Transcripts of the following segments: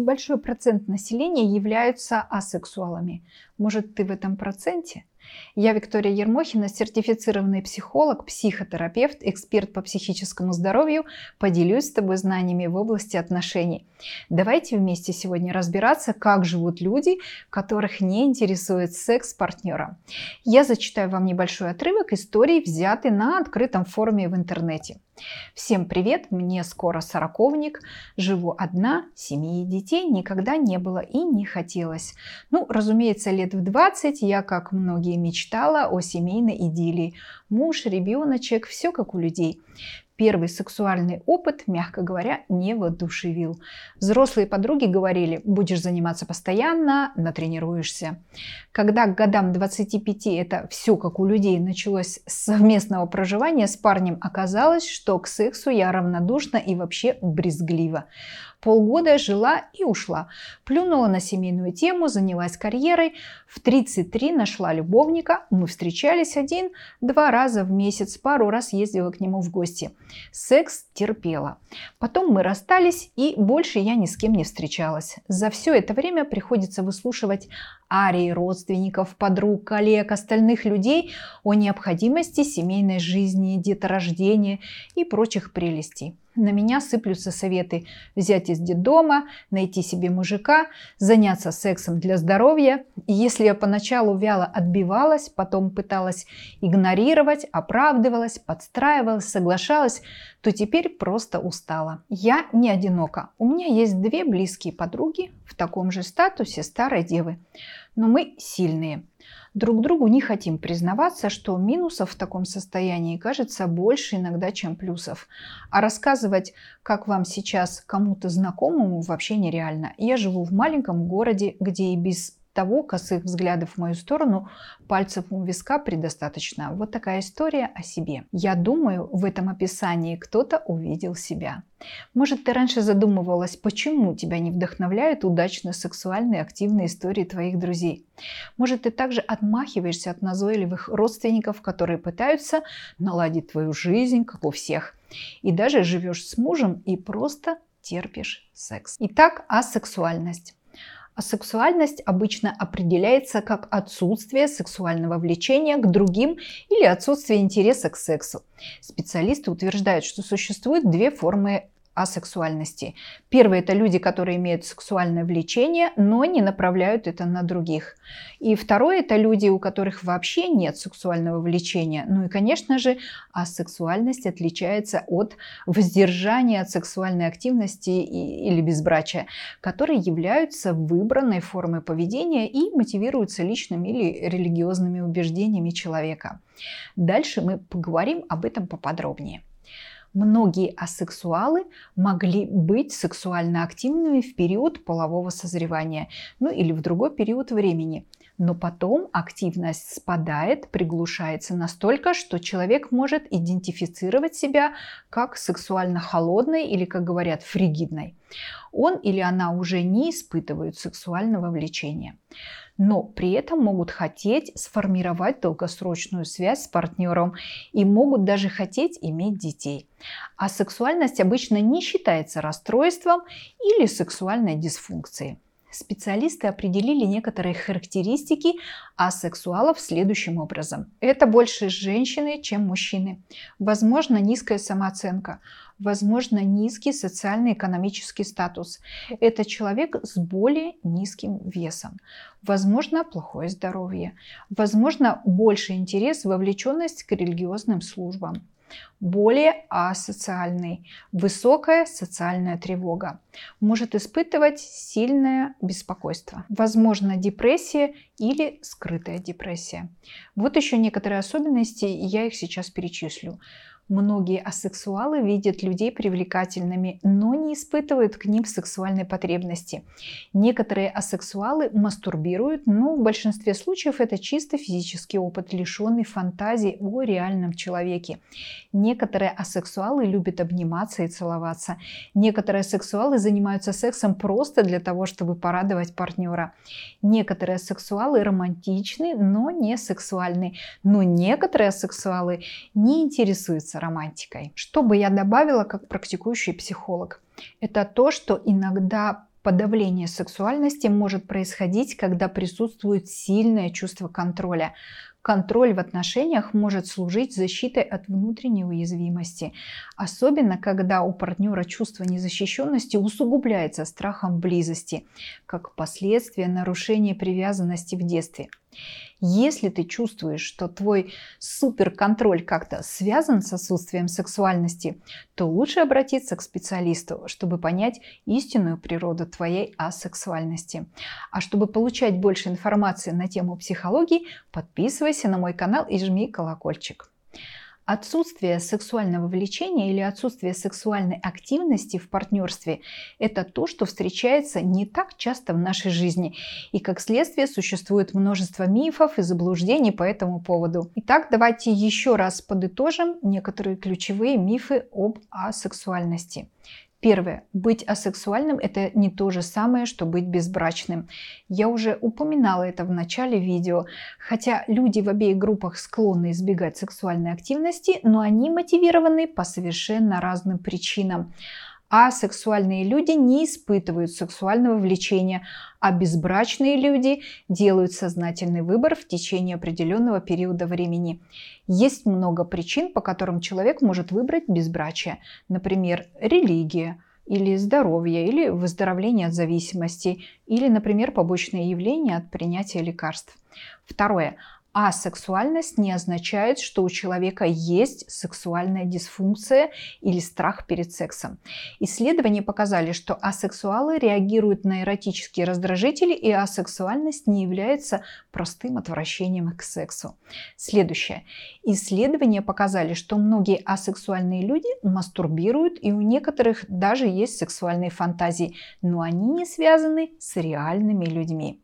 небольшой процент населения являются асексуалами. Может, ты в этом проценте? Я Виктория Ермохина, сертифицированный психолог, психотерапевт, эксперт по психическому здоровью. Поделюсь с тобой знаниями в области отношений. Давайте вместе сегодня разбираться, как живут люди, которых не интересует секс партнера. Я зачитаю вам небольшой отрывок истории, взятый на открытом форуме в интернете. Всем привет, мне скоро сороковник, живу одна, семьи и детей никогда не было и не хотелось. Ну, разумеется, лет в 20 я, как многие, мечтала о семейной идиллии. Муж, ребеночек, все как у людей первый сексуальный опыт, мягко говоря, не воодушевил. Взрослые подруги говорили, будешь заниматься постоянно, натренируешься. Когда к годам 25 это все как у людей началось с совместного проживания с парнем, оказалось, что к сексу я равнодушна и вообще брезглива. Полгода жила и ушла. Плюнула на семейную тему, занялась карьерой. В 33 нашла любовника. Мы встречались один-два раза в месяц. Пару раз ездила к нему в гости. Секс терпела. Потом мы расстались и больше я ни с кем не встречалась. За все это время приходится выслушивать арии родственников, подруг, коллег, остальных людей о необходимости семейной жизни, деторождения и прочих прелестей. На меня сыплются советы взять из детдома, найти себе мужика, заняться сексом для здоровья. И если я поначалу вяло отбивалась, потом пыталась игнорировать, оправдывалась, подстраивалась, соглашалась, то теперь просто устала. Я не одинока. У меня есть две близкие подруги в таком же статусе старой девы. Но мы сильные друг другу не хотим признаваться, что минусов в таком состоянии кажется больше иногда, чем плюсов. А рассказывать, как вам сейчас кому-то знакомому, вообще нереально. Я живу в маленьком городе, где и без того косых взглядов в мою сторону пальцев у виска предостаточно. Вот такая история о себе. Я думаю, в этом описании кто-то увидел себя. Может, ты раньше задумывалась, почему тебя не вдохновляют удачно сексуальные активные истории твоих друзей. Может, ты также отмахиваешься от назойливых родственников, которые пытаются наладить твою жизнь, как у всех. И даже живешь с мужем и просто терпишь секс. Итак, асексуальность. А сексуальность обычно определяется как отсутствие сексуального влечения к другим или отсутствие интереса к сексу. Специалисты утверждают, что существует две формы асексуальности. Первые – это люди, которые имеют сексуальное влечение, но не направляют это на других. И второе – это люди, у которых вообще нет сексуального влечения. Ну и, конечно же, асексуальность отличается от воздержания от сексуальной активности или безбрачия, которые являются выбранной формой поведения и мотивируются личными или религиозными убеждениями человека. Дальше мы поговорим об этом поподробнее. Многие асексуалы могли быть сексуально активными в период полового созревания, ну или в другой период времени. Но потом активность спадает, приглушается настолько, что человек может идентифицировать себя как сексуально холодной или, как говорят, фригидной. Он или она уже не испытывают сексуального влечения но при этом могут хотеть сформировать долгосрочную связь с партнером и могут даже хотеть иметь детей. А сексуальность обычно не считается расстройством или сексуальной дисфункцией. Специалисты определили некоторые характеристики асексуалов следующим образом. Это больше женщины, чем мужчины. Возможно, низкая самооценка возможно, низкий социально-экономический статус. Это человек с более низким весом. Возможно, плохое здоровье. Возможно, больше интерес, вовлеченность к религиозным службам более асоциальный, высокая социальная тревога, может испытывать сильное беспокойство, возможно депрессия или скрытая депрессия. Вот еще некоторые особенности, я их сейчас перечислю. Многие асексуалы видят людей привлекательными, но не испытывают к ним сексуальной потребности. Некоторые асексуалы мастурбируют, но в большинстве случаев это чисто физический опыт, лишенный фантазии о реальном человеке. Некоторые асексуалы любят обниматься и целоваться. Некоторые асексуалы занимаются сексом просто для того, чтобы порадовать партнера. Некоторые асексуалы романтичны, но не сексуальны. Но некоторые асексуалы не интересуются романтикой. Что бы я добавила как практикующий психолог? Это то, что иногда Подавление сексуальности может происходить, когда присутствует сильное чувство контроля. Контроль в отношениях может служить защитой от внутренней уязвимости, особенно когда у партнера чувство незащищенности усугубляется страхом близости, как последствие нарушения привязанности в детстве. Если ты чувствуешь, что твой суперконтроль как-то связан с отсутствием сексуальности, то лучше обратиться к специалисту, чтобы понять истинную природу твоей асексуальности. А чтобы получать больше информации на тему психологии, подписывайся на мой канал и жми колокольчик. Отсутствие сексуального влечения или отсутствие сексуальной активности в партнерстве – это то, что встречается не так часто в нашей жизни. И как следствие существует множество мифов и заблуждений по этому поводу. Итак, давайте еще раз подытожим некоторые ключевые мифы об асексуальности. Первое. Быть асексуальным – это не то же самое, что быть безбрачным. Я уже упоминала это в начале видео. Хотя люди в обеих группах склонны избегать сексуальной активности, но они мотивированы по совершенно разным причинам а сексуальные люди не испытывают сексуального влечения, а безбрачные люди делают сознательный выбор в течение определенного периода времени. Есть много причин, по которым человек может выбрать безбрачие. Например, религия, или здоровье, или выздоровление от зависимости, или, например, побочные явления от принятия лекарств. Второе. Асексуальность не означает, что у человека есть сексуальная дисфункция или страх перед сексом. Исследования показали, что асексуалы реагируют на эротические раздражители, и асексуальность не является простым отвращением к сексу. Следующее. Исследования показали, что многие асексуальные люди мастурбируют, и у некоторых даже есть сексуальные фантазии, но они не связаны с реальными людьми.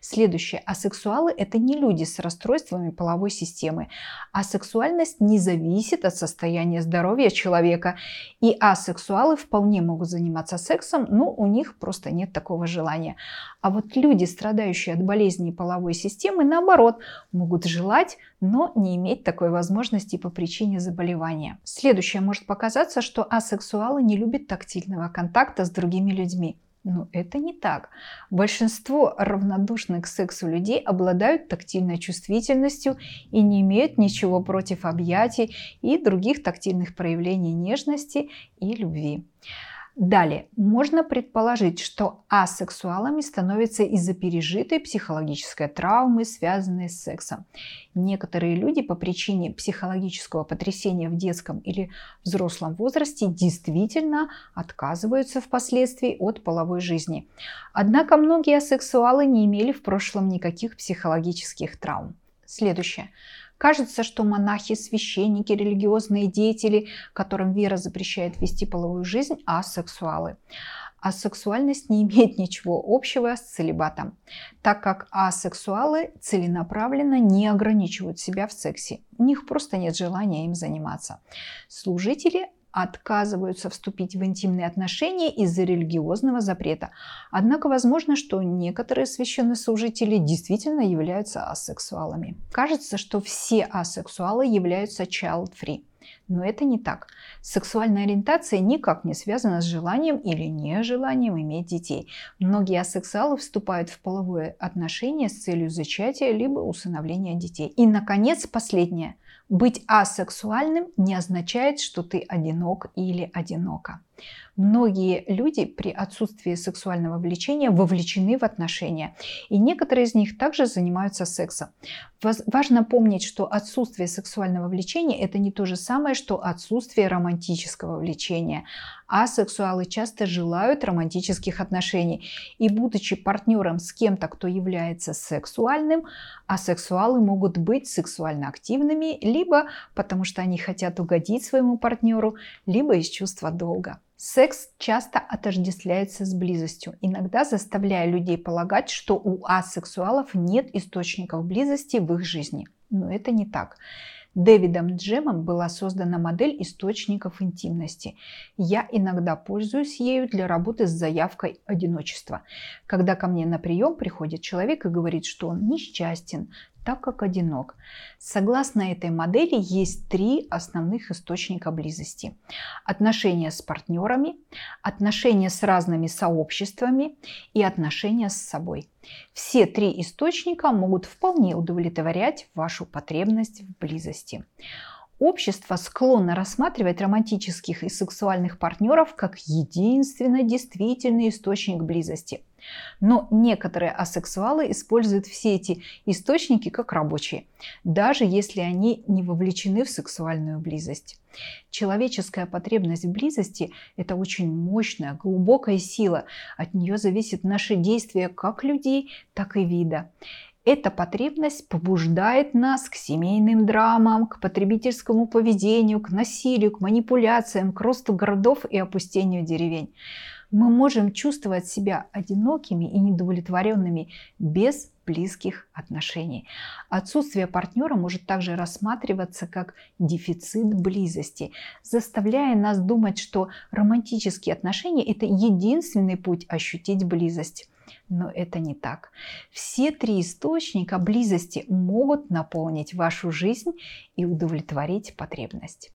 Следующее. Асексуалы – это не люди с расстройствами половой системы. А сексуальность не зависит от состояния здоровья человека. И асексуалы вполне могут заниматься сексом, но у них просто нет такого желания. А вот люди, страдающие от болезней половой системы, наоборот, могут желать, но не иметь такой возможности по причине заболевания. Следующее может показаться, что асексуалы не любят тактильного контакта с другими людьми. Но это не так. Большинство равнодушных к сексу людей обладают тактильной чувствительностью и не имеют ничего против объятий и других тактильных проявлений нежности и любви. Далее, можно предположить, что асексуалами становятся из-за пережитой психологической травмы, связанной с сексом. Некоторые люди по причине психологического потрясения в детском или взрослом возрасте действительно отказываются впоследствии от половой жизни. Однако многие асексуалы не имели в прошлом никаких психологических травм. Следующее. Кажется, что монахи, священники, религиозные деятели, которым вера запрещает вести половую жизнь, асексуалы. Сексуальность не имеет ничего общего с целебатом, так как асексуалы целенаправленно не ограничивают себя в сексе. У них просто нет желания им заниматься. Служители отказываются вступить в интимные отношения из-за религиозного запрета. Однако возможно, что некоторые священнослужители действительно являются асексуалами. Кажется, что все асексуалы являются child-free. Но это не так. Сексуальная ориентация никак не связана с желанием или нежеланием иметь детей. Многие асексуалы вступают в половое отношение с целью зачатия либо усыновления детей. И, наконец, последнее. Быть асексуальным не означает, что ты одинок или одинока. Многие люди при отсутствии сексуального влечения вовлечены в отношения, и некоторые из них также занимаются сексом. Важно помнить, что отсутствие сексуального влечения – это не то же самое, что отсутствие романтического влечения. А сексуалы часто желают романтических отношений. И будучи партнером с кем-то, кто является сексуальным, асексуалы могут быть сексуально активными, либо потому что они хотят угодить своему партнеру, либо из чувства долга. Секс часто отождествляется с близостью, иногда заставляя людей полагать, что у асексуалов нет источников близости в их жизни. Но это не так. Дэвидом Джемом была создана модель источников интимности. Я иногда пользуюсь ею для работы с заявкой одиночества. Когда ко мне на прием приходит человек и говорит, что он несчастен, так как одинок. Согласно этой модели есть три основных источника близости. Отношения с партнерами, отношения с разными сообществами и отношения с собой. Все три источника могут вполне удовлетворять вашу потребность в близости. Общество склонно рассматривать романтических и сексуальных партнеров как единственный действительный источник близости. Но некоторые асексуалы используют все эти источники как рабочие, даже если они не вовлечены в сексуальную близость. Человеческая потребность в близости – это очень мощная, глубокая сила. От нее зависит наше действие как людей, так и вида. Эта потребность побуждает нас к семейным драмам, к потребительскому поведению, к насилию, к манипуляциям, к росту городов и опустению деревень. Мы можем чувствовать себя одинокими и недовлетворенными без близких отношений. Отсутствие партнера может также рассматриваться как дефицит близости, заставляя нас думать, что романтические отношения – это единственный путь ощутить близость. Но это не так. Все три источника близости могут наполнить вашу жизнь и удовлетворить потребность.